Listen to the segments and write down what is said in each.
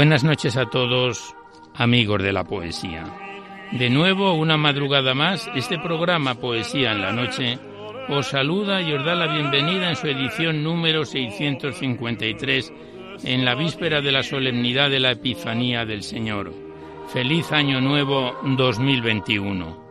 Buenas noches a todos, amigos de la poesía. De nuevo, una madrugada más, este programa Poesía en la Noche os saluda y os da la bienvenida en su edición número 653 en la víspera de la solemnidad de la Epifanía del Señor. Feliz Año Nuevo 2021.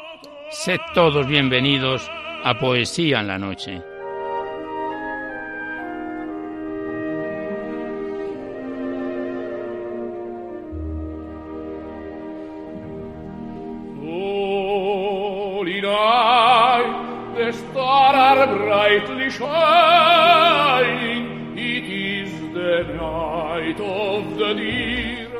Sed todos bienvenidos a Poesía en la Noche. shining, it is the night of the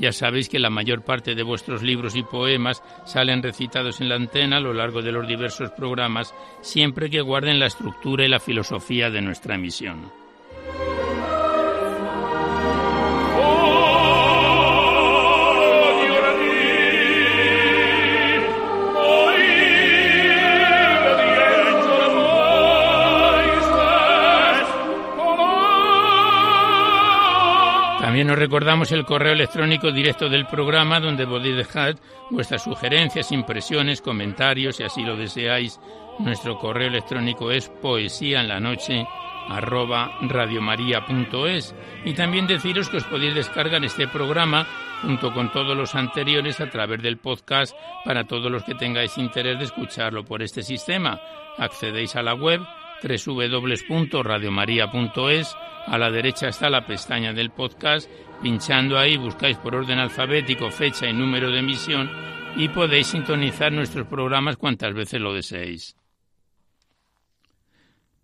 Ya sabéis que la mayor parte de vuestros libros y poemas salen recitados en la antena a lo largo de los diversos programas, siempre que guarden la estructura y la filosofía de nuestra emisión. También os recordamos el correo electrónico directo del programa donde podéis dejar vuestras sugerencias, impresiones, comentarios, si así lo deseáis. Nuestro correo electrónico es poesía en la noche arroba radiomaria.es y también deciros que os podéis descargar este programa junto con todos los anteriores a través del podcast para todos los que tengáis interés de escucharlo por este sistema. Accedéis a la web www.radiomaria.es a la derecha está la pestaña del podcast, pinchando ahí buscáis por orden alfabético fecha y número de emisión y podéis sintonizar nuestros programas cuantas veces lo deseéis.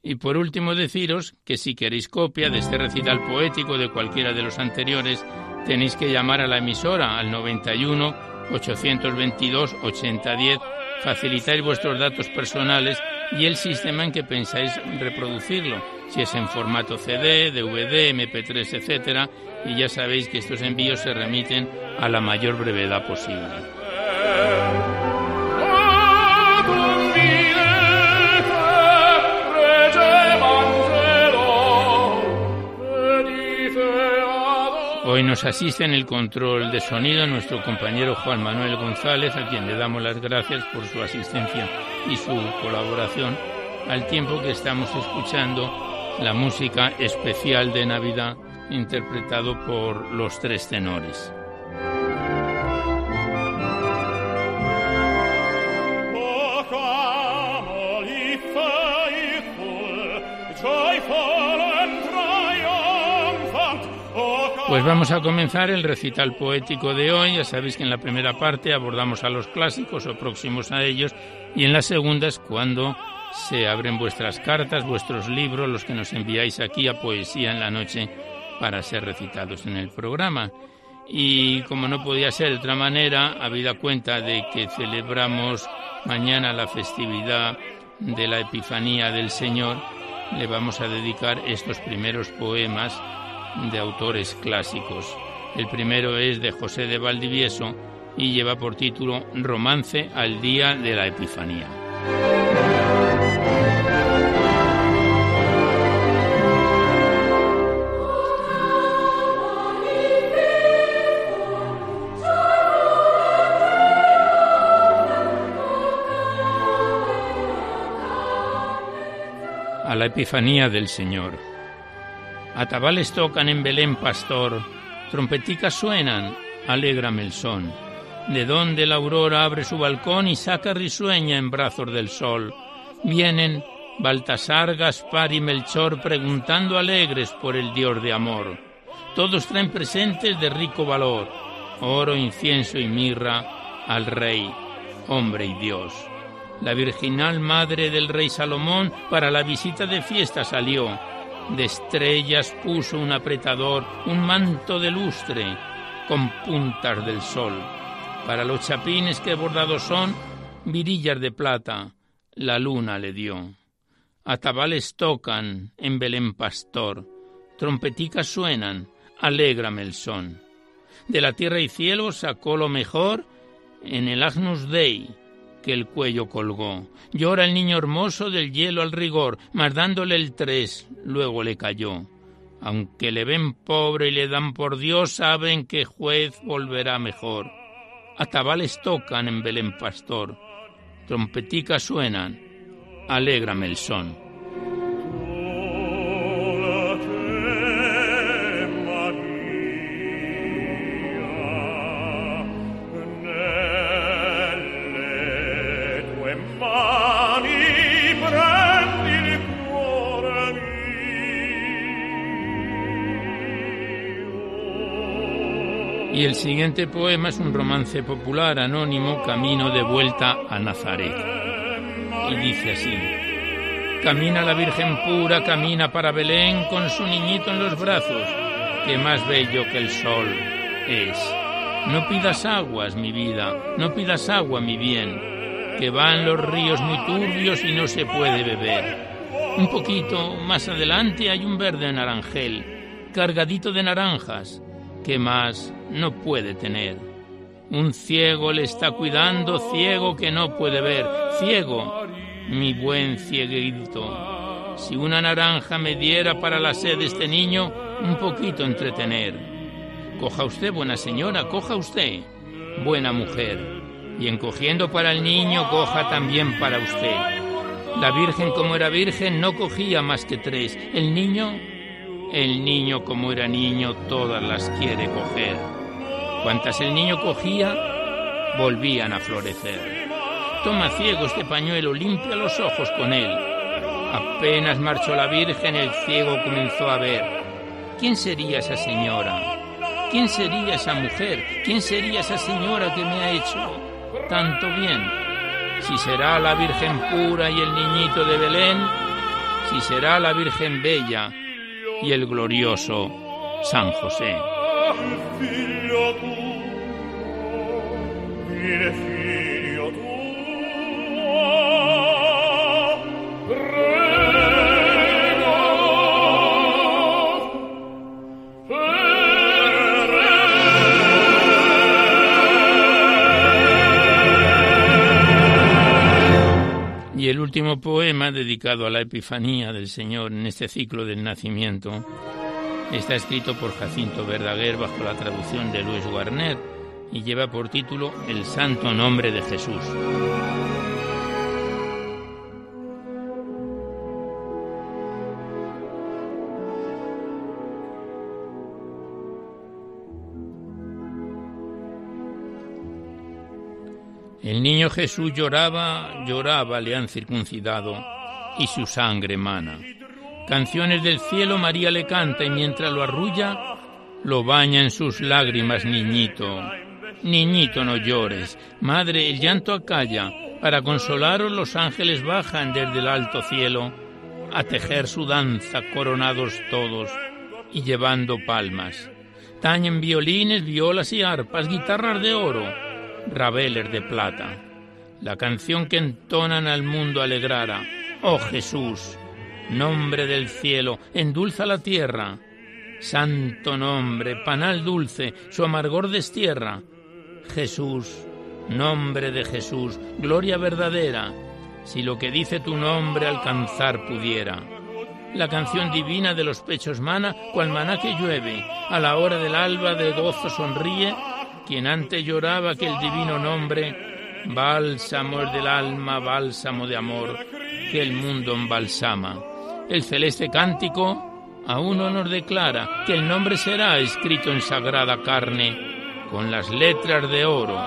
Y por último deciros que si queréis copia de este recital poético de cualquiera de los anteriores, tenéis que llamar a la emisora al 91 822 8010, facilitáis vuestros datos personales y el sistema en que pensáis reproducirlo, si es en formato CD, DVD, MP3, etcétera, y ya sabéis que estos envíos se remiten a la mayor brevedad posible. Hoy nos asiste en el control de sonido nuestro compañero Juan Manuel González, a quien le damos las gracias por su asistencia y su colaboración, al tiempo que estamos escuchando la música especial de Navidad interpretado por los tres tenores. Pues vamos a comenzar el recital poético de hoy. Ya sabéis que en la primera parte abordamos a los clásicos o próximos a ellos y en la segunda es cuando se abren vuestras cartas, vuestros libros, los que nos enviáis aquí a Poesía en la Noche para ser recitados en el programa. Y como no podía ser de otra manera, habida cuenta de que celebramos mañana la festividad de la Epifanía del Señor, le vamos a dedicar estos primeros poemas de autores clásicos. El primero es de José de Valdivieso y lleva por título Romance al día de la Epifanía. A la Epifanía del Señor. Atabales tocan en Belén, pastor, trompeticas suenan, alégrame el son. De donde la aurora abre su balcón y saca risueña en brazos del sol. Vienen Baltasar, Gaspar y Melchor preguntando alegres por el Dios de amor. Todos traen presentes de rico valor, oro, incienso y mirra al Rey, hombre y Dios. La virginal madre del rey Salomón para la visita de fiesta salió de estrellas puso un apretador, un manto de lustre con puntas del sol. Para los chapines que bordados son, virillas de plata, la luna le dio. Atabales tocan en Belén pastor, trompeticas suenan, alégrame el son. De la tierra y cielo sacó lo mejor en el Agnus Dei, que el cuello colgó. Llora el niño hermoso del hielo al rigor, mas dándole el tres, luego le cayó. Aunque le ven pobre y le dan por Dios, saben que juez volverá mejor. Atabales tocan en Belén pastor, trompeticas suenan, alégrame el son. Siguiente poema es un romance popular anónimo, Camino de vuelta a Nazaret. Y dice así, Camina la Virgen pura, camina para Belén con su niñito en los brazos, que más bello que el sol es. No pidas aguas, mi vida, no pidas agua, mi bien, que van los ríos muy turbios y no se puede beber. Un poquito más adelante hay un verde naranjel, cargadito de naranjas, que más no puede tener. Un ciego le está cuidando, ciego que no puede ver, ciego, mi buen cieguito. Si una naranja me diera para la sed de este niño, un poquito entretener. Coja usted, buena señora, coja usted, buena mujer, y encogiendo para el niño, coja también para usted. La Virgen como era Virgen no cogía más que tres, el niño el niño, como era niño, todas las quiere coger. Cuantas el niño cogía, volvían a florecer. Toma ciego este pañuelo, limpia los ojos con él. Apenas marchó la Virgen, el ciego comenzó a ver. ¿Quién sería esa señora? ¿Quién sería esa mujer? ¿Quién sería esa señora que me ha hecho tanto bien? Si será la Virgen pura y el niñito de Belén, si será la Virgen bella y el glorioso San José. Y el último poema dedicado a la Epifanía del Señor en este ciclo del nacimiento está escrito por Jacinto Verdaguer bajo la traducción de Luis Guarner y lleva por título El Santo Nombre de Jesús. El niño Jesús lloraba, lloraba, le han circuncidado, y su sangre mana. Canciones del cielo María le canta y mientras lo arrulla, lo baña en sus lágrimas, niñito. Niñito, no llores. Madre, el llanto acalla. Para consolaros los ángeles bajan desde el alto cielo a tejer su danza, coronados todos y llevando palmas. Tañen violines, violas y arpas, guitarras de oro, rabeles de plata. La canción que entonan al mundo alegrara. Oh Jesús, nombre del cielo, endulza la tierra. Santo nombre, panal dulce, su amargor destierra. Jesús, nombre de Jesús, gloria verdadera, si lo que dice tu nombre alcanzar pudiera. La canción divina de los pechos mana, cual maná que llueve, a la hora del alba de gozo sonríe, quien antes lloraba que el divino nombre, bálsamo del alma, bálsamo de amor, que el mundo embalsama. El celeste cántico a uno nos declara que el nombre será escrito en sagrada carne, con las letras de oro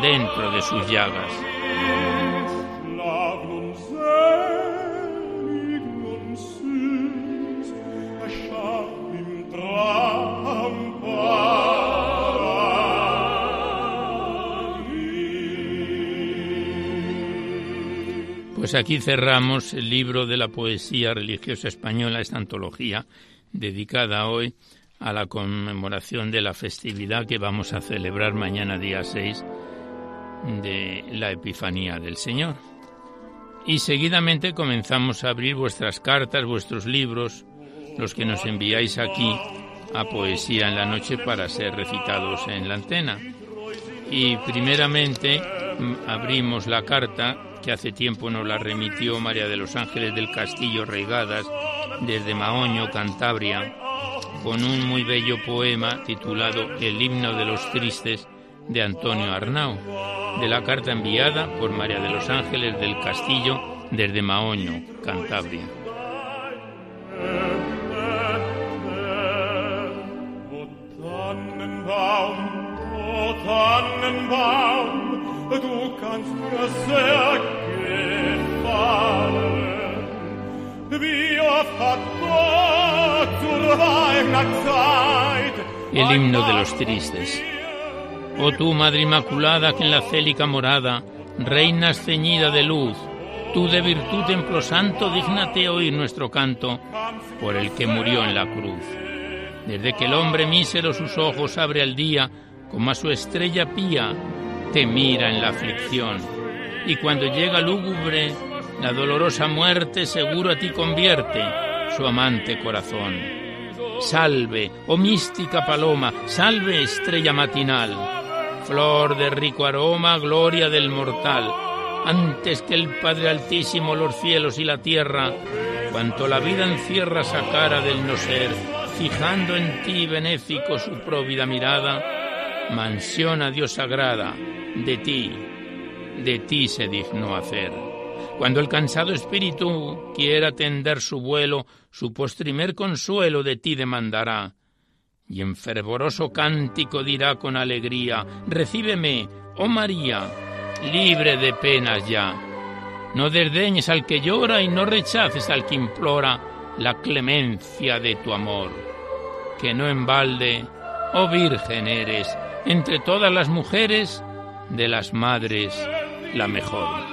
dentro de sus llagas. Pues aquí cerramos el libro de la poesía religiosa española, esta antología dedicada hoy a la conmemoración de la festividad que vamos a celebrar mañana día 6 de la Epifanía del Señor. Y seguidamente comenzamos a abrir vuestras cartas, vuestros libros, los que nos enviáis aquí a Poesía en la Noche para ser recitados en la antena. Y primeramente mm, abrimos la carta que hace tiempo nos la remitió María de los Ángeles del Castillo Reigadas desde Maoño, Cantabria, con un muy bello poema titulado El himno de los tristes de Antonio Arnau, de la carta enviada por María de los Ángeles del Castillo desde Maoño, Cantabria. El himno de los tristes. Oh tú, Madre Inmaculada, que en la célica morada reinas ceñida de luz, tú de virtud templo santo, dígnate oír nuestro canto por el que murió en la cruz. Desde que el hombre mísero sus ojos abre al día, como a su estrella pía, te mira en la aflicción. Y cuando llega lúgubre, la dolorosa muerte seguro a ti convierte su amante corazón. Salve, oh mística paloma, salve estrella matinal, flor de rico aroma, gloria del mortal, antes que el Padre Altísimo los cielos y la tierra, cuanto la vida encierra sacara del no ser, fijando en ti benéfico su próvida mirada, mansión a Dios sagrada, de ti, de ti se dignó hacer. Cuando el cansado espíritu quiera tender su vuelo, su postrimer consuelo de ti demandará. Y en fervoroso cántico dirá con alegría, Recíbeme, oh María, libre de penas ya. No desdeñes al que llora y no rechaces al que implora la clemencia de tu amor. Que no en balde, oh Virgen eres, entre todas las mujeres, de las madres la mejor.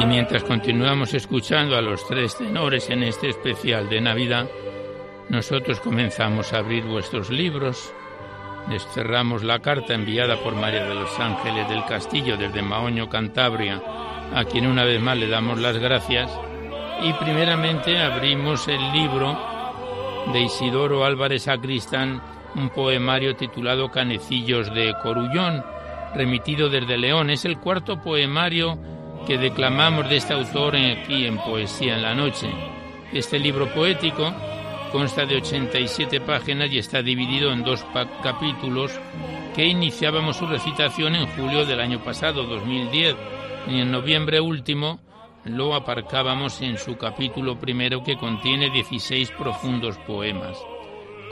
Y mientras continuamos escuchando a los tres tenores en este especial de Navidad, nosotros comenzamos a abrir vuestros libros, cerramos la carta enviada por María de los Ángeles del Castillo desde Maoño, Cantabria, a quien una vez más le damos las gracias, y primeramente abrimos el libro de Isidoro Álvarez Acristán, un poemario titulado Canecillos de Corullón, remitido desde León. Es el cuarto poemario que declamamos de este autor aquí en Poesía en la Noche. Este libro poético Consta de 87 páginas y está dividido en dos capítulos que iniciábamos su recitación en julio del año pasado, 2010, y en noviembre último lo aparcábamos en su capítulo primero que contiene 16 profundos poemas.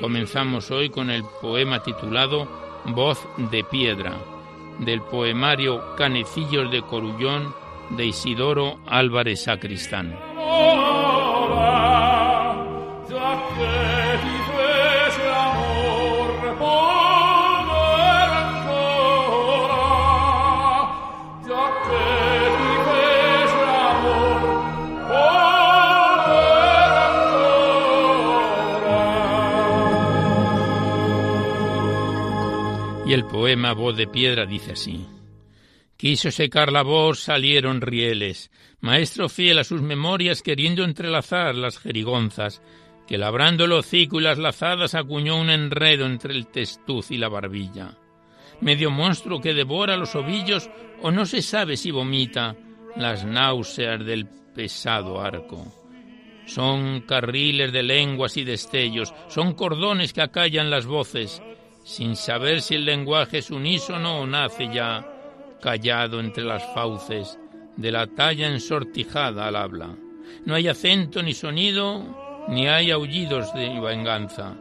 Comenzamos hoy con el poema titulado Voz de Piedra, del poemario Canecillos de Corullón de Isidoro Álvarez Sacristán. Voz de Piedra dice así. Quiso secar la voz, salieron rieles, maestro fiel a sus memorias queriendo entrelazar las jerigonzas, que labrando el hocico y las lazadas acuñó un enredo entre el testuz y la barbilla. Medio monstruo que devora los ovillos o no se sabe si vomita las náuseas del pesado arco. Son carriles de lenguas y destellos, son cordones que acallan las voces, sin saber si el lenguaje es unísono o nace ya, callado entre las fauces, de la talla ensortijada al habla. No hay acento ni sonido, ni hay aullidos de venganza.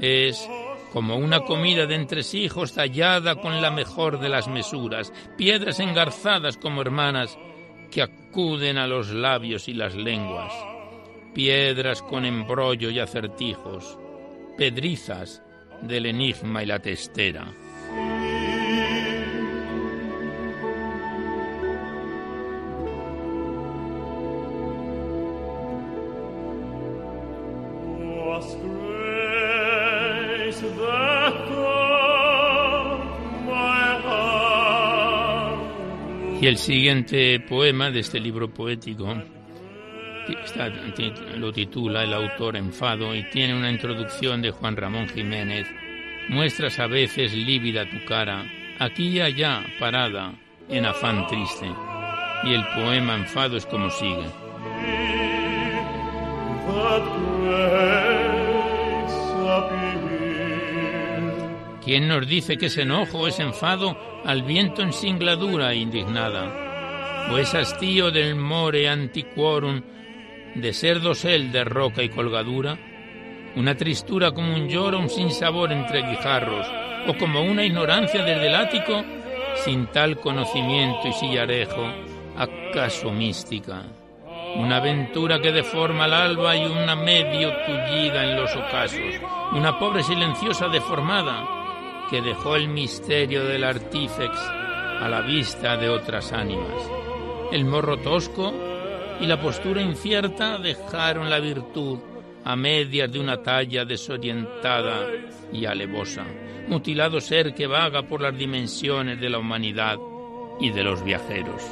Es como una comida de entresijos tallada con la mejor de las mesuras, piedras engarzadas como hermanas que acuden a los labios y las lenguas, piedras con embrollo y acertijos, pedrizas del enigma y la testera. Y el siguiente poema de este libro poético lo titula el autor Enfado y tiene una introducción de Juan Ramón Jiménez. Muestras a veces lívida tu cara, aquí y allá parada, en afán triste. Y el poema Enfado es como sigue. ¿Quién nos dice que es enojo, es enfado al viento en singladura indignada? ¿O es hastío del more antiquorum de ser dosel de roca y colgadura, una tristura como un lloro, un sinsabor entre guijarros, o como una ignorancia desde el ático, sin tal conocimiento y sillarejo, acaso mística. Una aventura que deforma el alba y una medio tullida en los ocasos, una pobre silenciosa deformada que dejó el misterio del artífex a la vista de otras ánimas. El morro tosco y la postura incierta dejaron la virtud a medias de una talla desorientada y alevosa, mutilado ser que vaga por las dimensiones de la humanidad y de los viajeros.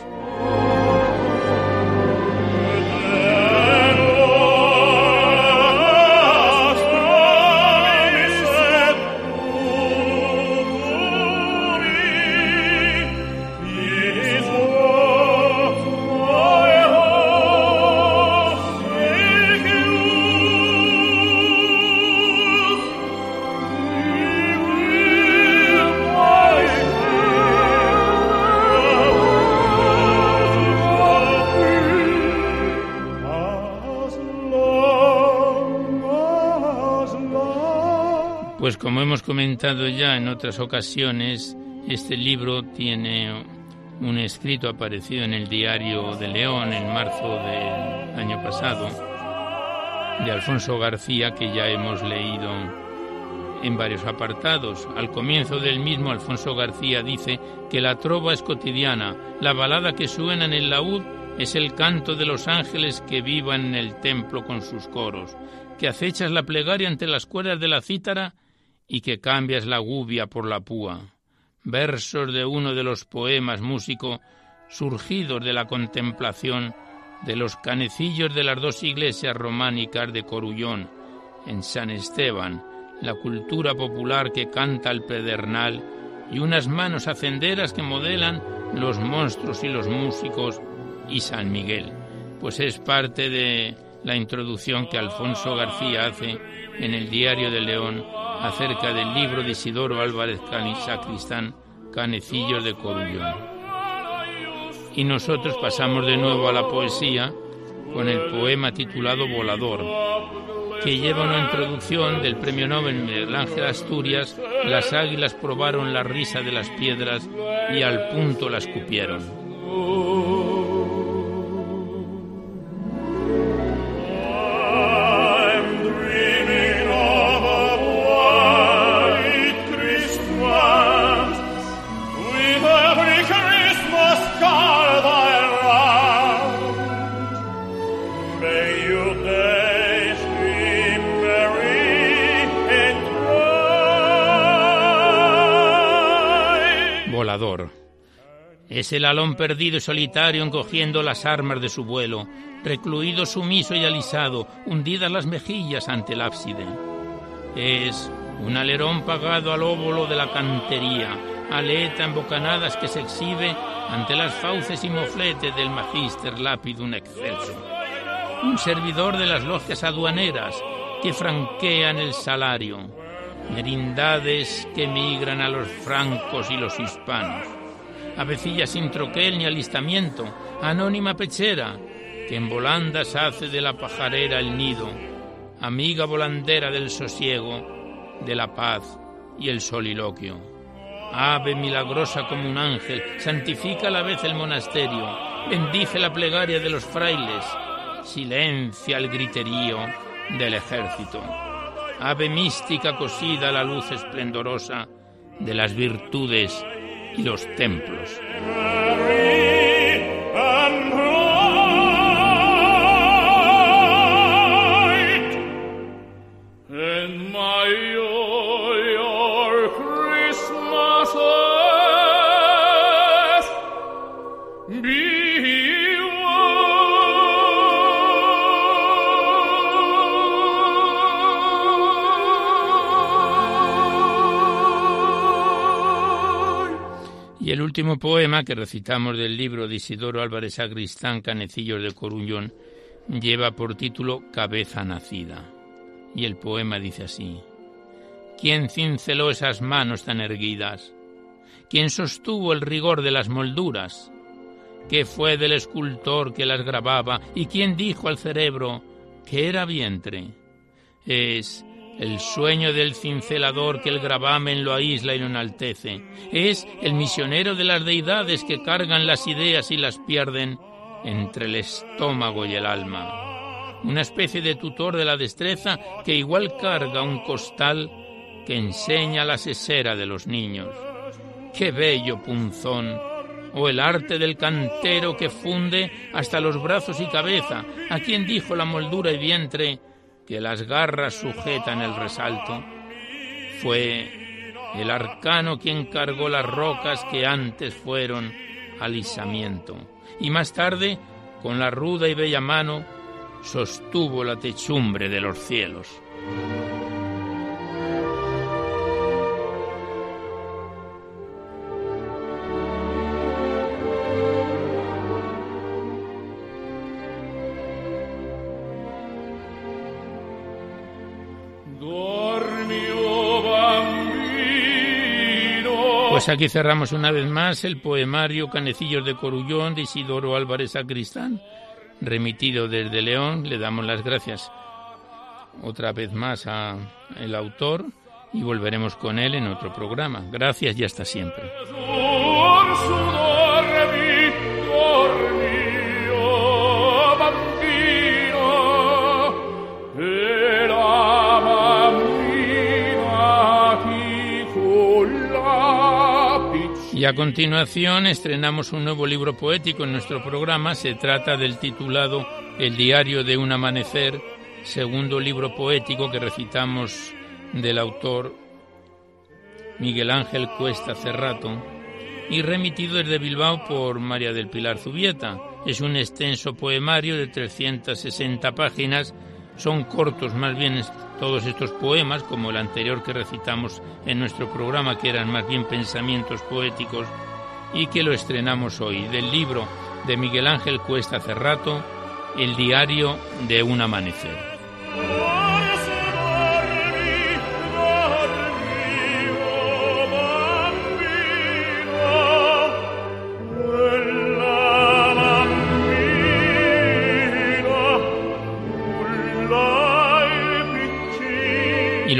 Comentado ya en otras ocasiones, este libro tiene un escrito aparecido en el diario de León en marzo del año pasado, de Alfonso García, que ya hemos leído en varios apartados. Al comienzo del mismo, Alfonso García dice que la trova es cotidiana, la balada que suena en el laúd es el canto de los ángeles que vivan en el templo con sus coros, que acechas la plegaria entre las cuerdas de la cítara y que cambias la gubia por la púa. Versos de uno de los poemas músico surgidos de la contemplación de los canecillos de las dos iglesias románicas de Corullón, en San Esteban, la cultura popular que canta el pedernal y unas manos hacenderas que modelan los monstruos y los músicos y San Miguel, pues es parte de la introducción que Alfonso García hace en el Diario de León acerca del libro de Isidoro Álvarez Sacristán, Canecillos de Corullón. Y nosotros pasamos de nuevo a la poesía con el poema titulado Volador, que lleva una introducción del premio Nobel Miguel Ángel Asturias, las águilas probaron la risa de las piedras y al punto la escupieron. Es el alón perdido y solitario encogiendo las armas de su vuelo, recluido sumiso y alisado, hundidas las mejillas ante el ábside. Es un alerón pagado al óvulo de la cantería, aleta en bocanadas que se exhibe ante las fauces y mofletes del magíster lápidum excelso. Un servidor de las logias aduaneras que franquean el salario, merindades que migran a los francos y los hispanos avecilla sin troquel ni alistamiento, anónima pechera, que en volandas hace de la pajarera el nido, amiga volandera del sosiego, de la paz y el soliloquio. Ave milagrosa como un ángel, santifica a la vez el monasterio, bendice la plegaria de los frailes, silencia el griterío del ejército. Ave mística cosida a la luz esplendorosa de las virtudes y los templos. Último poema que recitamos del libro de Isidoro Álvarez Sacristán, Canecillos de Coruñón, lleva por título Cabeza nacida. Y el poema dice así: ¿Quién cinceló esas manos tan erguidas? ¿Quién sostuvo el rigor de las molduras? ¿Qué fue del escultor que las grababa? ¿Y quién dijo al cerebro que era vientre? Es el sueño del cincelador que el gravamen lo aísla y lo enaltece. Es el misionero de las deidades que cargan las ideas y las pierden entre el estómago y el alma. Una especie de tutor de la destreza que igual carga un costal que enseña la sesera de los niños. ¡Qué bello punzón! O el arte del cantero que funde hasta los brazos y cabeza, a quien dijo la moldura y vientre, que las garras sujetan el resalto, fue el arcano quien cargó las rocas que antes fueron alisamiento, y más tarde, con la ruda y bella mano, sostuvo la techumbre de los cielos. Pues aquí cerramos una vez más el poemario Canecillos de Corullón de Isidoro Álvarez Sacristán, remitido desde León. Le damos las gracias otra vez más al autor y volveremos con él en otro programa. Gracias y hasta siempre. Y a continuación estrenamos un nuevo libro poético en nuestro programa. Se trata del titulado El diario de un amanecer, segundo libro poético que recitamos del autor Miguel Ángel Cuesta Cerrato y remitido desde Bilbao por María del Pilar Zubieta. Es un extenso poemario de 360 páginas, son cortos más bien todos estos poemas, como el anterior que recitamos en nuestro programa, que eran más bien pensamientos poéticos, y que lo estrenamos hoy, del libro de Miguel Ángel Cuesta Cerrato, El diario de un amanecer.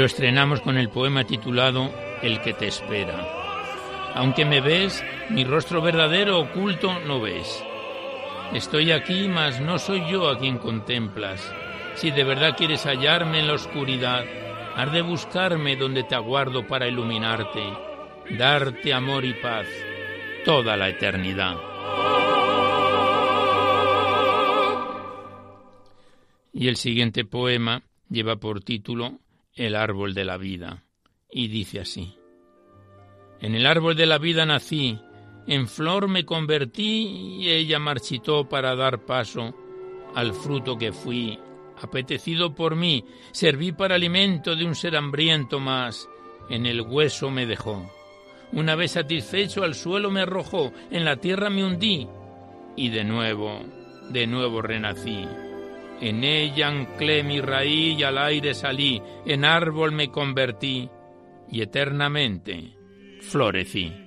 Lo estrenamos con el poema titulado El que te espera. Aunque me ves, mi rostro verdadero oculto no ves. Estoy aquí, mas no soy yo a quien contemplas. Si de verdad quieres hallarme en la oscuridad, has de buscarme donde te aguardo para iluminarte, darte amor y paz toda la eternidad. Y el siguiente poema lleva por título El árbol de la vida y dice así. En el árbol de la vida nací, en flor me convertí y ella marchitó para dar paso al fruto que fui. Apetecido por mí, serví para alimento de un ser hambriento más, en el hueso me dejó. Una vez satisfecho al suelo me arrojó, en la tierra me hundí y de nuevo, de nuevo renací. En ella anclé mi raíz y al aire salí, en árbol me convertí y eternamente florecí.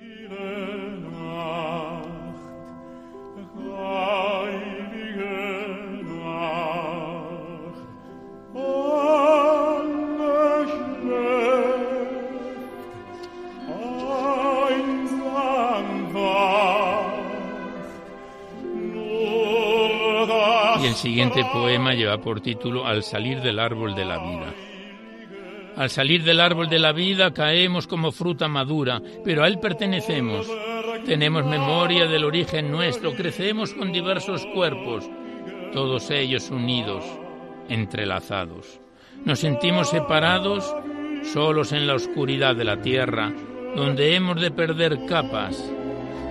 Siguiente poema lleva por título Al salir del árbol de la vida. Al salir del árbol de la vida caemos como fruta madura, pero a él pertenecemos. Tenemos memoria del origen nuestro, crecemos con diversos cuerpos, todos ellos unidos, entrelazados. Nos sentimos separados, solos en la oscuridad de la tierra, donde hemos de perder capas.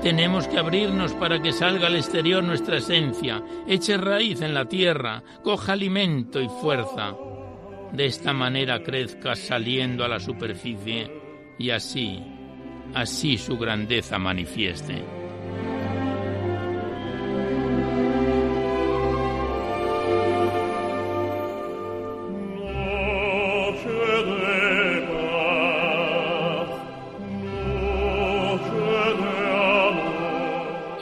Tenemos que abrirnos para que salga al exterior nuestra esencia, eche raíz en la tierra, coja alimento y fuerza de esta manera crezca saliendo a la superficie y así, así su grandeza manifieste.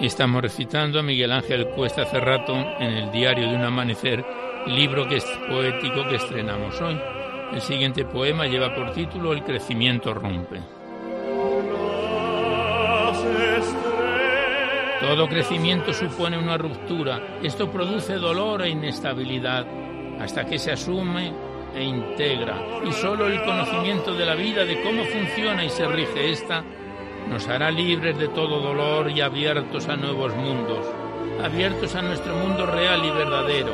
Estamos recitando a Miguel Ángel Cuesta Cerrato en el diario de un amanecer libro que es poético que estrenamos hoy. El siguiente poema lleva por título El crecimiento rompe. Todo crecimiento supone una ruptura. Esto produce dolor e inestabilidad hasta que se asume e integra. Y solo el conocimiento de la vida, de cómo funciona y se rige esta, nos hará libres de todo dolor y abiertos a nuevos mundos, abiertos a nuestro mundo real y verdadero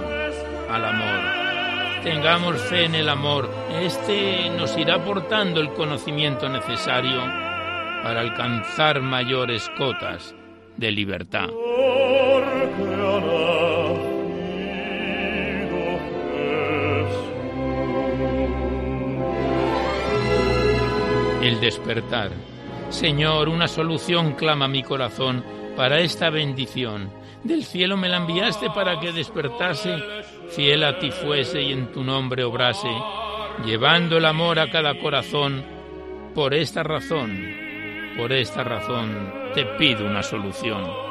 al amor. Tengamos fe en el amor. Este nos irá aportando el conocimiento necesario para alcanzar mayores cotas de libertad. El despertar. Señor, una solución clama mi corazón para esta bendición. Del cielo me la enviaste para que despertase fiel a ti fuese y en tu nombre obrase, llevando el amor a cada corazón. Por esta razón, por esta razón te pido una solución.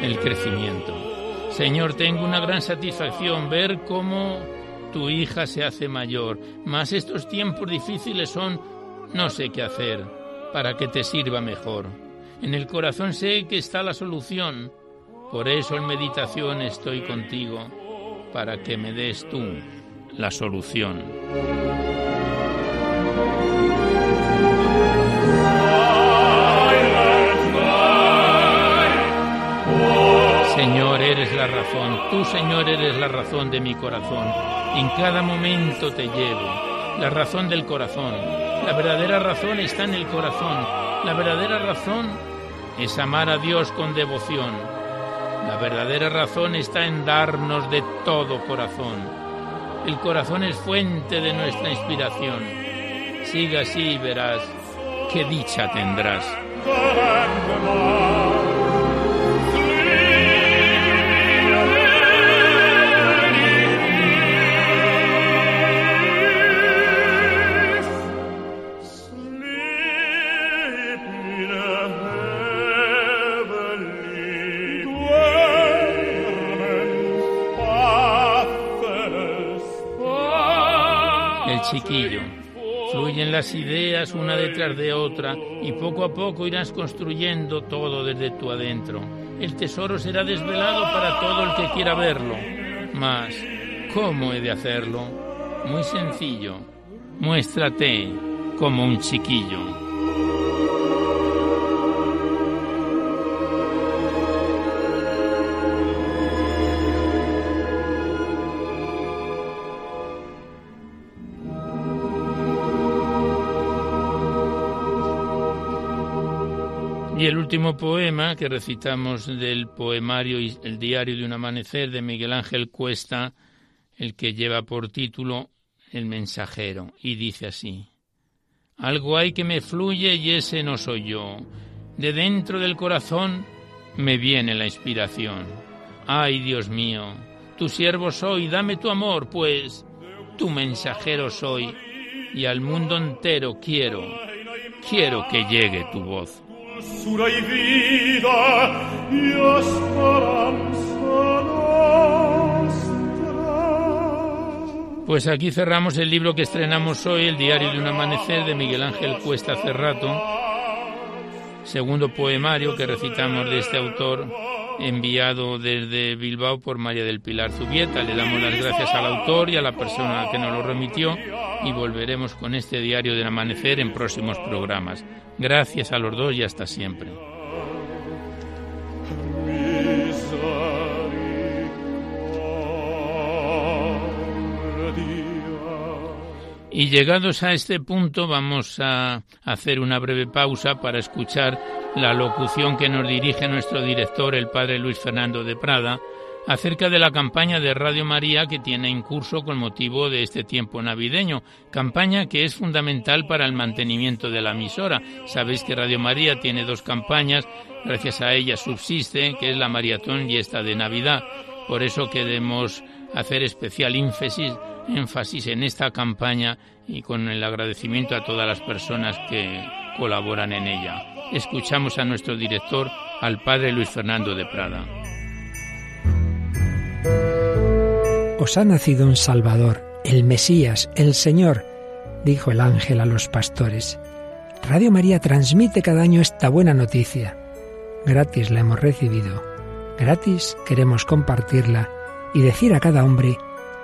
El crecimiento. Señor, tengo una gran satisfacción ver cómo tu hija se hace mayor, mas estos tiempos difíciles son no sé qué hacer para que te sirva mejor. En el corazón sé que está la solución, por eso en meditación estoy contigo, para que me des tú la solución. Señor, eres la razón, tú Señor eres la razón de mi corazón. En cada momento te llevo, la razón del corazón. La verdadera razón está en el corazón. La verdadera razón es amar a Dios con devoción. La verdadera razón está en darnos de todo corazón. El corazón es fuente de nuestra inspiración. Siga así y verás qué dicha tendrás. Chiquillo. Fluyen las ideas una detrás de otra y poco a poco irás construyendo todo desde tu adentro. El tesoro será desvelado para todo el que quiera verlo. Mas, ¿cómo he de hacerlo? Muy sencillo. Muéstrate como un chiquillo. El último poema que recitamos del poemario El diario de un amanecer de Miguel Ángel Cuesta, el que lleva por título El mensajero, y dice así. Algo hay que me fluye y ese no soy yo. De dentro del corazón me viene la inspiración. Ay, Dios mío, tu siervo soy, dame tu amor, pues tu mensajero soy, y al mundo entero quiero, quiero que llegue tu voz. Pues aquí cerramos el libro que estrenamos hoy, El diario de un amanecer de Miguel Ángel Cuesta Cerrato, segundo poemario que recitamos de este autor enviado desde Bilbao por María del Pilar Zubieta. Le damos las gracias al autor y a la persona que nos lo remitió y volveremos con este diario del amanecer en próximos programas. Gracias a los dos y hasta siempre. Y llegados a este punto vamos a hacer una breve pausa para escuchar la locución que nos dirige nuestro director, el padre Luis Fernando de Prada, acerca de la campaña de Radio María que tiene en curso con motivo de este tiempo navideño, campaña que es fundamental para el mantenimiento de la emisora. Sabéis que Radio María tiene dos campañas, gracias a ella subsiste, que es la maratón y esta de Navidad. Por eso queremos hacer especial énfasis énfasis en esta campaña y con el agradecimiento a todas las personas que colaboran en ella. Escuchamos a nuestro director, al padre Luis Fernando de Prada. Os ha nacido un Salvador, el Mesías, el Señor, dijo el ángel a los pastores. Radio María transmite cada año esta buena noticia. Gratis la hemos recibido, gratis queremos compartirla y decir a cada hombre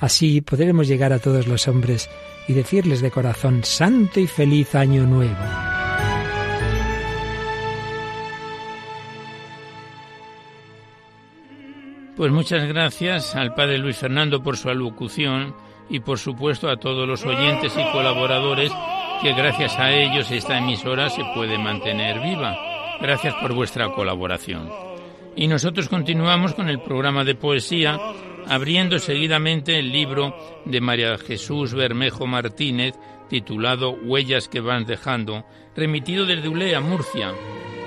Así podremos llegar a todos los hombres y decirles de corazón, Santo y feliz año nuevo. Pues muchas gracias al Padre Luis Fernando por su alocución y por supuesto a todos los oyentes y colaboradores que gracias a ellos esta emisora se puede mantener viva. Gracias por vuestra colaboración. Y nosotros continuamos con el programa de poesía abriendo seguidamente el libro de María Jesús Bermejo Martínez, titulado Huellas que van dejando, remitido desde Ulea, Murcia.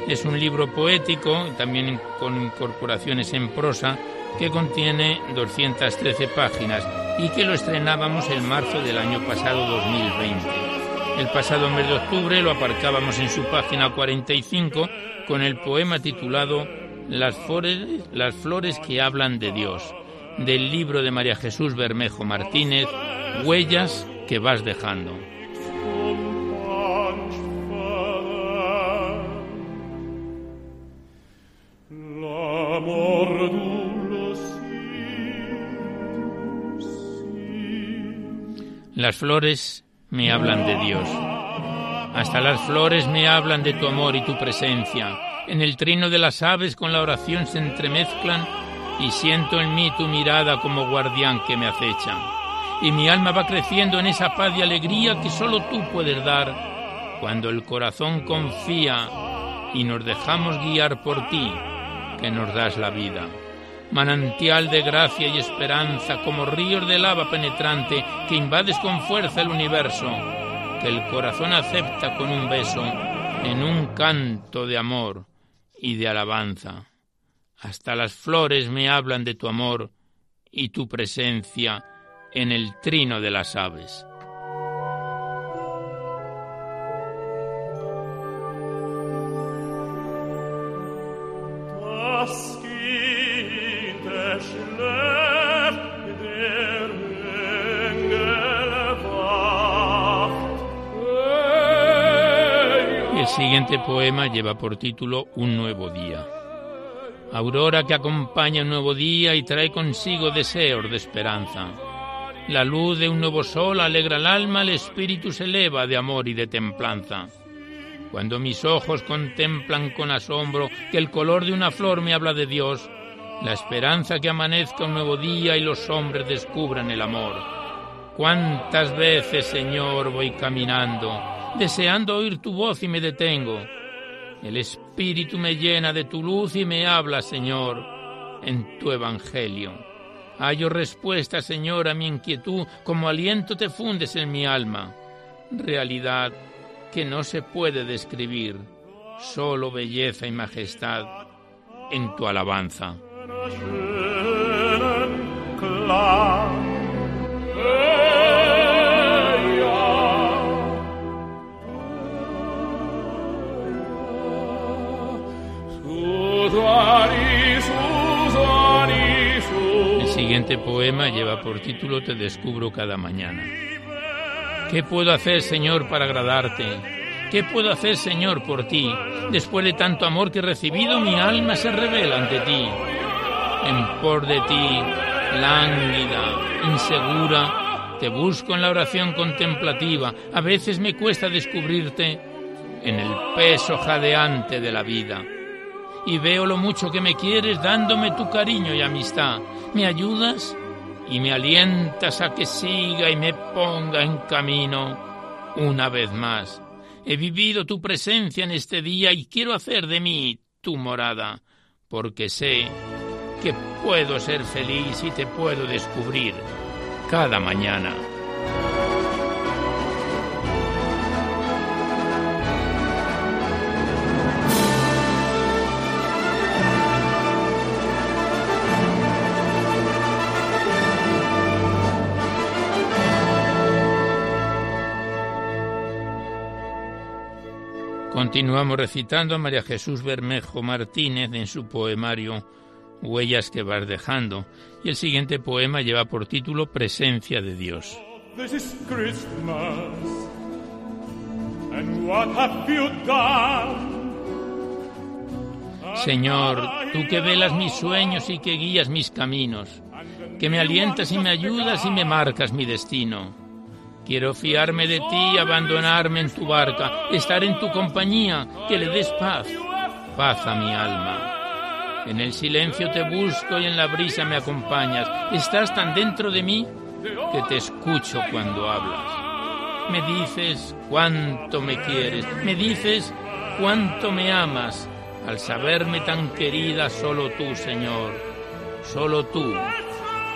Es un libro poético, también con incorporaciones en prosa, que contiene 213 páginas y que lo estrenábamos en marzo del año pasado 2020. El pasado mes de octubre lo aparcábamos en su página 45 con el poema titulado Las flores, las flores que hablan de Dios del libro de María Jesús Bermejo Martínez, Huellas que vas dejando. Las flores me hablan de Dios. Hasta las flores me hablan de tu amor y tu presencia. En el trino de las aves con la oración se entremezclan y siento en mí tu mirada como guardián que me acecha. Y mi alma va creciendo en esa paz y alegría que solo tú puedes dar cuando el corazón confía y nos dejamos guiar por ti, que nos das la vida. manantial de gracia y esperanza, como ríos de lava penetrante que invades con fuerza el universo, que el corazón acepta con un beso en un canto de amor y de alabanza. Hasta las flores me hablan de tu amor y tu presencia en el trino de las aves. El siguiente poema lleva por título Un nuevo día. Aurora que acompaña un nuevo día y trae consigo deseos de esperanza. La luz de un nuevo sol alegra el alma, el espíritu se eleva de amor y de templanza. Cuando mis ojos contemplan con asombro que el color de una flor me habla de Dios, la esperanza que amanezca un nuevo día y los hombres descubran el amor. Cuántas veces, Señor, voy caminando deseando oír tu voz y me detengo. El Espíritu me llena de tu luz y me habla, Señor, en tu Evangelio. Hallo respuesta, Señor, a mi inquietud, como aliento te fundes en mi alma. Realidad que no se puede describir, solo belleza y majestad en tu alabanza. Siguiente poema lleva por título Te descubro cada mañana. ¿Qué puedo hacer, Señor, para agradarte? ¿Qué puedo hacer, Señor, por ti? Después de tanto amor que he recibido, mi alma se revela ante ti. En por de ti, lánguida, insegura, te busco en la oración contemplativa. A veces me cuesta descubrirte en el peso jadeante de la vida y veo lo mucho que me quieres dándome tu cariño y amistad. ¿Me ayudas? Y me alientas a que siga y me ponga en camino una vez más. He vivido tu presencia en este día y quiero hacer de mí tu morada, porque sé que puedo ser feliz y te puedo descubrir cada mañana. Continuamos recitando a María Jesús Bermejo Martínez en su poemario Huellas que vas dejando, y el siguiente poema lleva por título Presencia de Dios. Señor, tú que velas mis sueños y que guías mis caminos, que me alientas y me ayudas y me marcas mi destino Quiero fiarme de ti, abandonarme en tu barca, estar en tu compañía, que le des paz, paz a mi alma. En el silencio te busco y en la brisa me acompañas. Estás tan dentro de mí que te escucho cuando hablas. Me dices cuánto me quieres, me dices cuánto me amas, al saberme tan querida solo tú, Señor, solo tú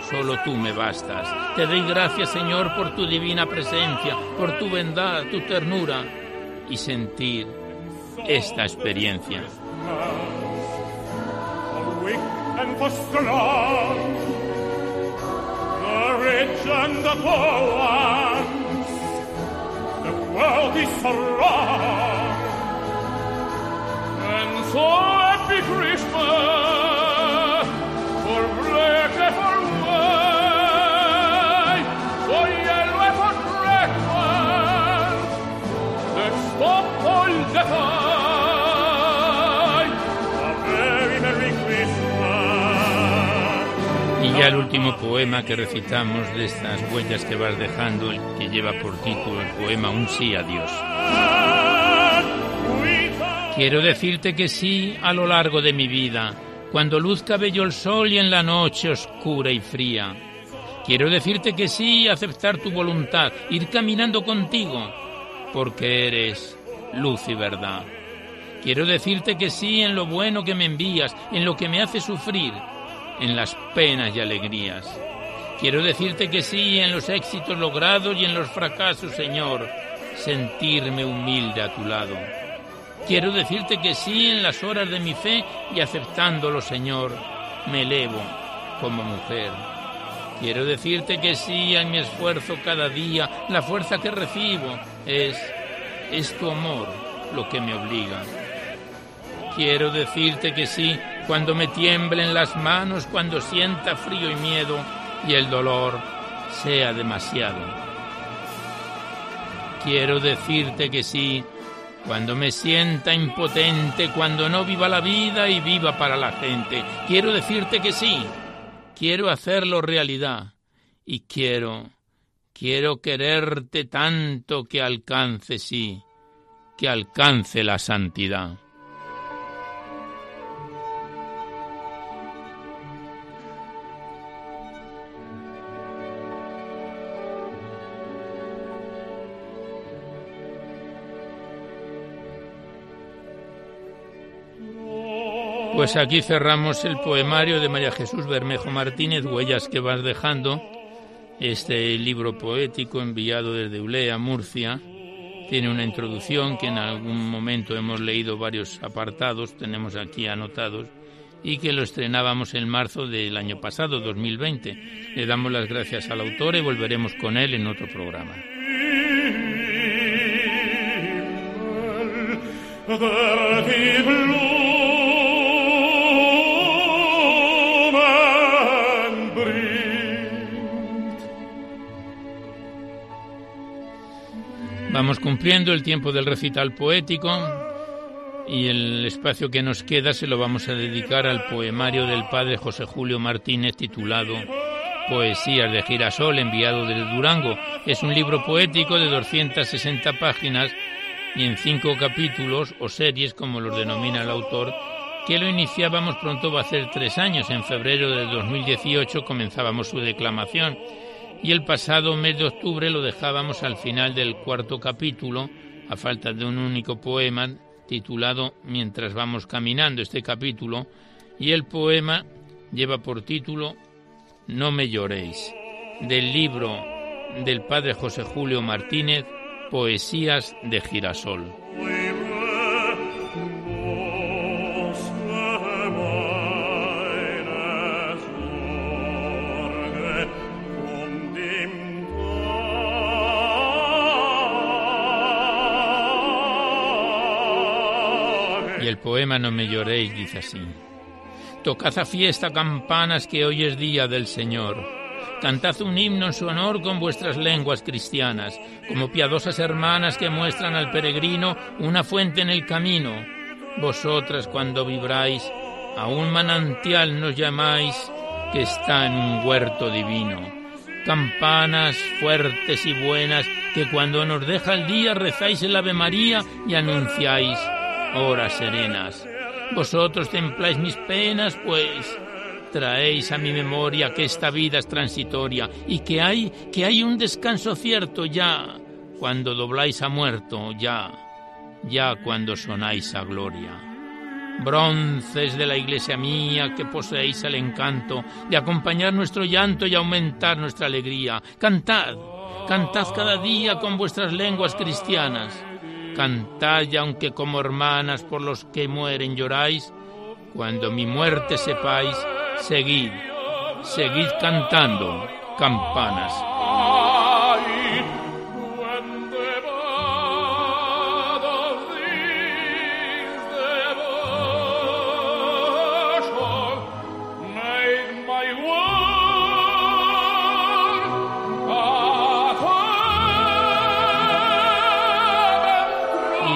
Solo tú me bastas. Te doy gracias, Señor, por tu divina presencia, por tu bondad, tu ternura y sentir esta experiencia. Y ya el último poema que recitamos de estas huellas que vas dejando, el que lleva por título el poema Un sí a Dios. Quiero decirte que sí a lo largo de mi vida, cuando luzca bello el sol y en la noche oscura y fría. Quiero decirte que sí, aceptar tu voluntad, ir caminando contigo, porque eres luz y verdad. Quiero decirte que sí en lo bueno que me envías, en lo que me hace sufrir, en las penas y alegrías. Quiero decirte que sí en los éxitos logrados y en los fracasos, Señor, sentirme humilde a tu lado. Quiero decirte que sí en las horas de mi fe y aceptándolo, Señor, me elevo como mujer. Quiero decirte que sí en mi esfuerzo cada día, la fuerza que recibo es, es tu amor lo que me obliga. Quiero decirte que sí cuando me tiemblen las manos, cuando sienta frío y miedo y el dolor sea demasiado. Quiero decirte que sí cuando me sienta impotente, cuando no viva la vida y viva para la gente. Quiero decirte que sí, quiero hacerlo realidad y quiero, quiero quererte tanto que alcance, sí, que alcance la santidad. Pues aquí cerramos el poemario de María Jesús Bermejo Martínez, Huellas que vas dejando, este libro poético enviado desde Ulea, Murcia. Tiene una introducción que en algún momento hemos leído varios apartados, tenemos aquí anotados, y que lo estrenábamos en marzo del año pasado, 2020. Le damos las gracias al autor y volveremos con él en otro programa. Vamos cumpliendo el tiempo del recital poético y el espacio que nos queda se lo vamos a dedicar al poemario del padre José Julio Martínez titulado Poesías de Girasol enviado desde Durango. Es un libro poético de 260 páginas y en cinco capítulos o series, como los denomina el autor, que lo iniciábamos pronto va a ser tres años. En febrero de 2018 comenzábamos su declamación y el pasado mes de octubre lo dejábamos al final del cuarto capítulo, a falta de un único poema titulado Mientras vamos caminando este capítulo, y el poema lleva por título No me lloréis, del libro del padre José Julio Martínez, Poesías de Girasol. Poema No me lloréis dice así. Tocad a fiesta campanas que hoy es día del Señor. Cantad un himno en su honor con vuestras lenguas cristianas, como piadosas hermanas que muestran al peregrino una fuente en el camino. Vosotras cuando vibráis, a un manantial nos llamáis que está en un huerto divino. Campanas fuertes y buenas que cuando nos deja el día rezáis el Ave María y anunciáis horas serenas. Vosotros templáis mis penas, pues traéis a mi memoria que esta vida es transitoria y que hay, que hay un descanso cierto ya cuando dobláis a muerto, ya, ya cuando sonáis a gloria. Bronces de la iglesia mía que poseéis el encanto de acompañar nuestro llanto y aumentar nuestra alegría. Cantad, cantad cada día con vuestras lenguas cristianas Cantad aunque como hermanas por los que mueren lloráis, cuando mi muerte sepáis, seguid, seguid cantando, campanas.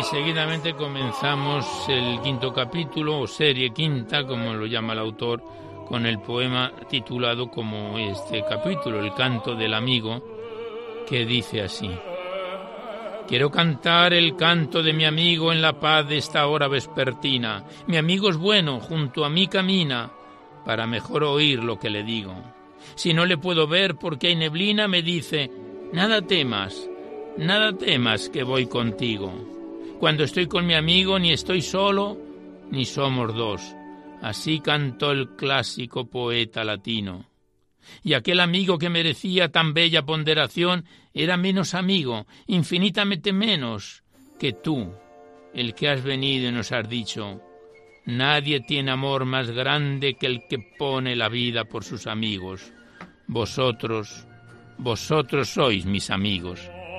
Seguidamente comenzamos el quinto capítulo o serie quinta, como lo llama el autor, con el poema titulado como este capítulo, El canto del amigo, que dice así. Quiero cantar el canto de mi amigo en la paz de esta hora vespertina. Mi amigo es bueno, junto a mí camina, para mejor oír lo que le digo. Si no le puedo ver porque hay neblina, me dice, nada temas, nada temas que voy contigo. Cuando estoy con mi amigo ni estoy solo, ni somos dos. Así cantó el clásico poeta latino. Y aquel amigo que merecía tan bella ponderación era menos amigo, infinitamente menos que tú, el que has venido y nos has dicho, nadie tiene amor más grande que el que pone la vida por sus amigos. Vosotros, vosotros sois mis amigos.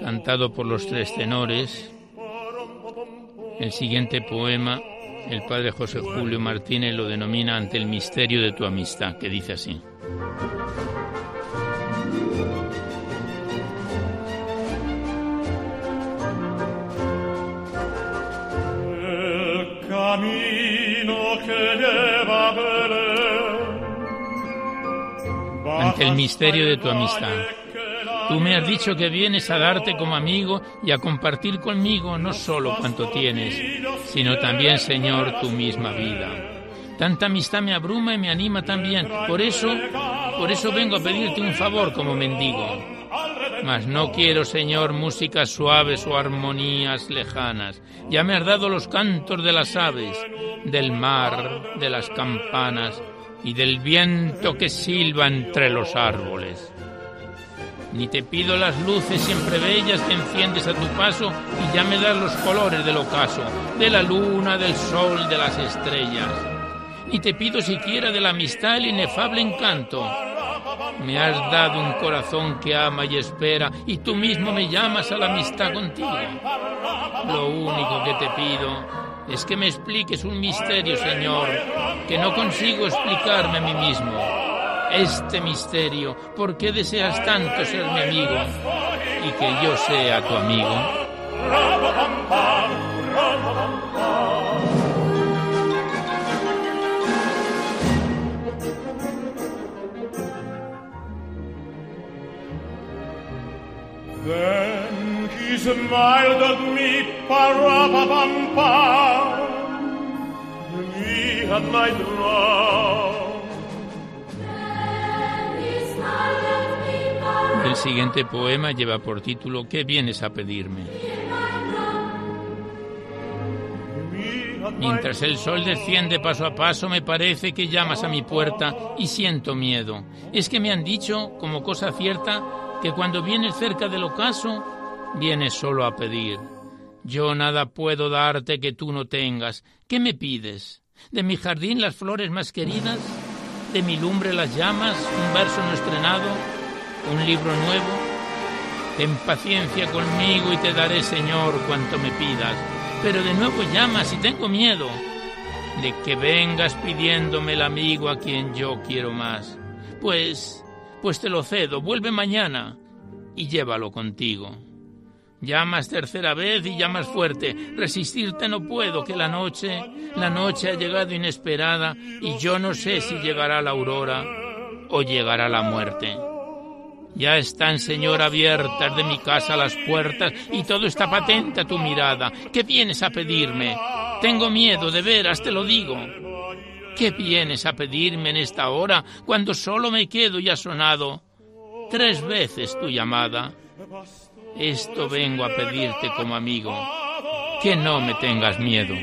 cantado por los tres tenores, el siguiente poema el padre José Julio Martínez lo denomina ante el misterio de tu amistad, que dice así. El camino que lleva ante el misterio de tu amistad. Tú me has dicho que vienes a darte como amigo y a compartir conmigo no solo cuanto tienes, sino también, Señor, tu misma vida. Tanta amistad me abruma y me anima también. Por eso, por eso vengo a pedirte un favor como mendigo. Mas no quiero, Señor, músicas suaves o armonías lejanas. Ya me has dado los cantos de las aves, del mar, de las campanas y del viento que silba entre los árboles ni te pido las luces siempre bellas que enciendes a tu paso y ya me das los colores del ocaso, de la luna, del sol, de las estrellas. Ni te pido siquiera de la amistad el inefable encanto. Me has dado un corazón que ama y espera y tú mismo me llamas a la amistad contigo. Lo único que te pido es que me expliques un misterio, Señor, que no consigo explicarme a mí mismo este misterio? ¿Por qué deseas tanto ser mi amigo y que yo sea tu amigo? Then he smiled at me, pa-ra-pa-pam-pam. Me had my drum. El siguiente poema lleva por título ¿Qué vienes a pedirme? Mientras el sol desciende paso a paso, me parece que llamas a mi puerta y siento miedo. Es que me han dicho, como cosa cierta, que cuando vienes cerca del ocaso, vienes solo a pedir. Yo nada puedo darte que tú no tengas. ¿Qué me pides? ¿De mi jardín las flores más queridas? ¿De mi lumbre las llamas? ¿Un verso no estrenado? un libro nuevo? Ten paciencia conmigo y te daré, Señor, cuanto me pidas. Pero de nuevo llamas y tengo miedo de que vengas pidiéndome el amigo a quien yo quiero más. Pues, pues te lo cedo, vuelve mañana y llévalo contigo. Llamas tercera vez y llamas fuerte. Resistirte no puedo, que la noche, la noche ha llegado inesperada y yo no sé si llegará la aurora o llegará la muerte. Ya están, Señor, abiertas de mi casa las puertas y todo está patente a tu mirada. ¿Qué vienes a pedirme? Tengo miedo, de veras, te lo digo. ¿Qué vienes a pedirme en esta hora cuando solo me quedo y ha sonado tres veces tu llamada? Esto vengo a pedirte como amigo, que no me tengas miedo.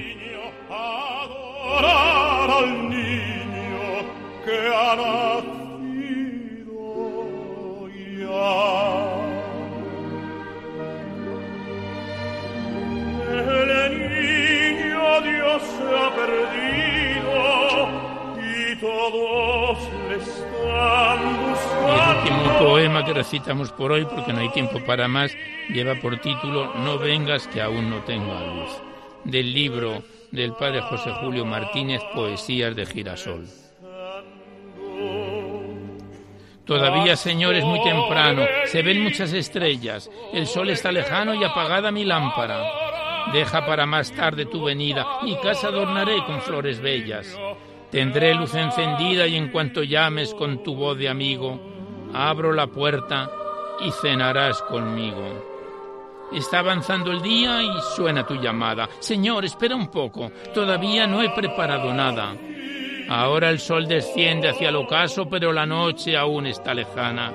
El niño Dios ha perdido y. El último poema que recitamos por hoy, porque no hay tiempo para más, lleva por título No vengas que aún no tengo a luz, del libro del padre José Julio Martínez, Poesías de Girasol. Todavía, Señor, es muy temprano, se ven muchas estrellas, el sol está lejano y apagada mi lámpara. Deja para más tarde tu venida, mi casa adornaré con flores bellas. Tendré luz encendida y en cuanto llames con tu voz de amigo, abro la puerta y cenarás conmigo. Está avanzando el día y suena tu llamada. Señor, espera un poco, todavía no he preparado nada. Ahora el sol desciende hacia el ocaso, pero la noche aún está lejana.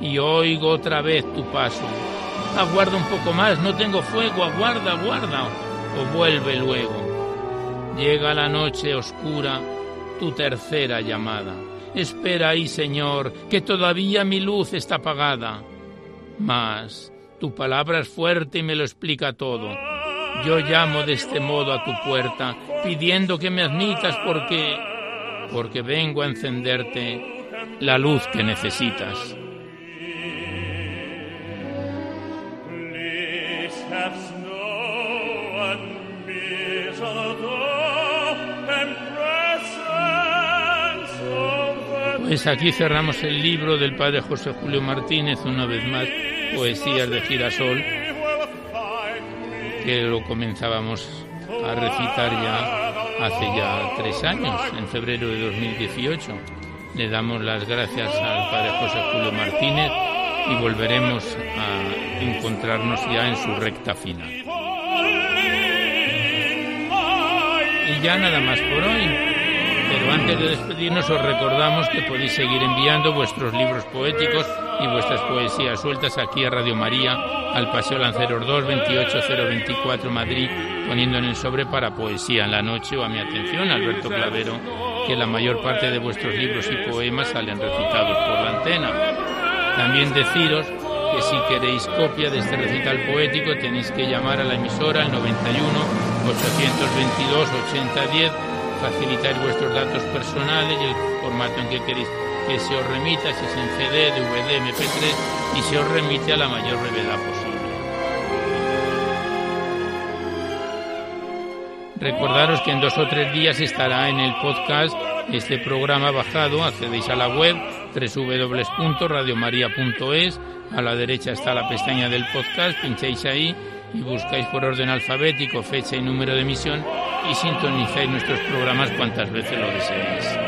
Y oigo otra vez tu paso. Aguarda un poco más, no tengo fuego, aguarda, aguarda, o vuelve luego. Llega la noche oscura, tu tercera llamada. Espera ahí, Señor, que todavía mi luz está apagada. Mas tu palabra es fuerte y me lo explica todo. Yo llamo de este modo a tu puerta, pidiendo que me admitas porque porque vengo a encenderte la luz que necesitas. Pues aquí cerramos el libro del padre José Julio Martínez, una vez más, Poesías de Girasol, que lo comenzábamos a recitar ya hace ya tres años, en febrero de 2018. Le damos las gracias al Padre José Julio Martínez y volveremos a encontrarnos ya en su recta final. Y ya nada más por hoy. Pero antes de despedirnos os recordamos que podéis seguir enviando vuestros libros poéticos y vuestras poesías sueltas aquí a Radio María, al Paseo Lanceros 2, 28024 Madrid, poniendo en el sobre para poesía en la noche o a mi atención, Alberto Clavero, que la mayor parte de vuestros libros y poemas salen recitados por la antena. También deciros que si queréis copia de este recital poético tenéis que llamar a la emisora al 91 822 8010 facilitar vuestros datos personales y el formato en que queréis que se os remita, si es en CD, DVD, MP3 y se os remite a la mayor brevedad posible. Recordaros que en dos o tres días estará en el podcast este programa bajado, accedéis a la web www.radiomaria.es, a la derecha está la pestaña del podcast, pincháis ahí y buscáis por orden alfabético fecha y número de emisión y sintonizáis nuestros programas cuantas veces lo deseéis.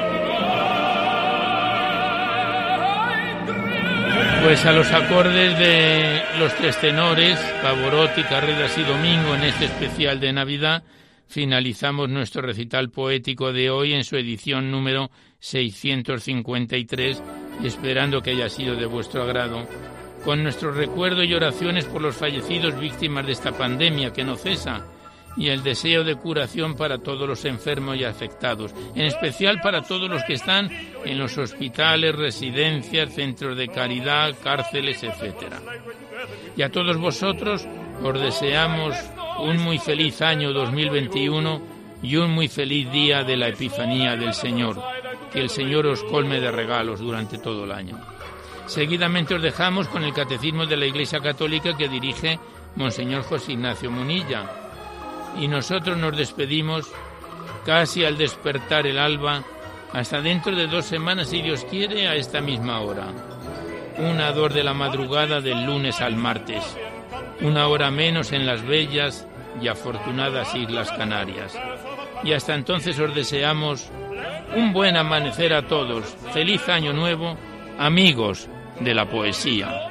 Pues a los acordes de los tres tenores, Pavorotti, Carreras y Domingo, en este especial de Navidad, finalizamos nuestro recital poético de hoy en su edición número 653, esperando que haya sido de vuestro agrado, con nuestro recuerdo y oraciones por los fallecidos víctimas de esta pandemia que no cesa y el deseo de curación para todos los enfermos y afectados, en especial para todos los que están en los hospitales, residencias, centros de caridad, cárceles, etc. Y a todos vosotros os deseamos un muy feliz año 2021 y un muy feliz día de la Epifanía del Señor. Que el Señor os colme de regalos durante todo el año. Seguidamente os dejamos con el Catecismo de la Iglesia Católica que dirige Monseñor José Ignacio Munilla y nosotros nos despedimos casi al despertar el alba, hasta dentro de dos semanas, si Dios quiere, a esta misma hora. Una dor de la madrugada del lunes al martes, una hora menos en las bellas y afortunadas Islas Canarias. Y hasta entonces os deseamos un buen amanecer a todos, feliz año nuevo, amigos de la poesía.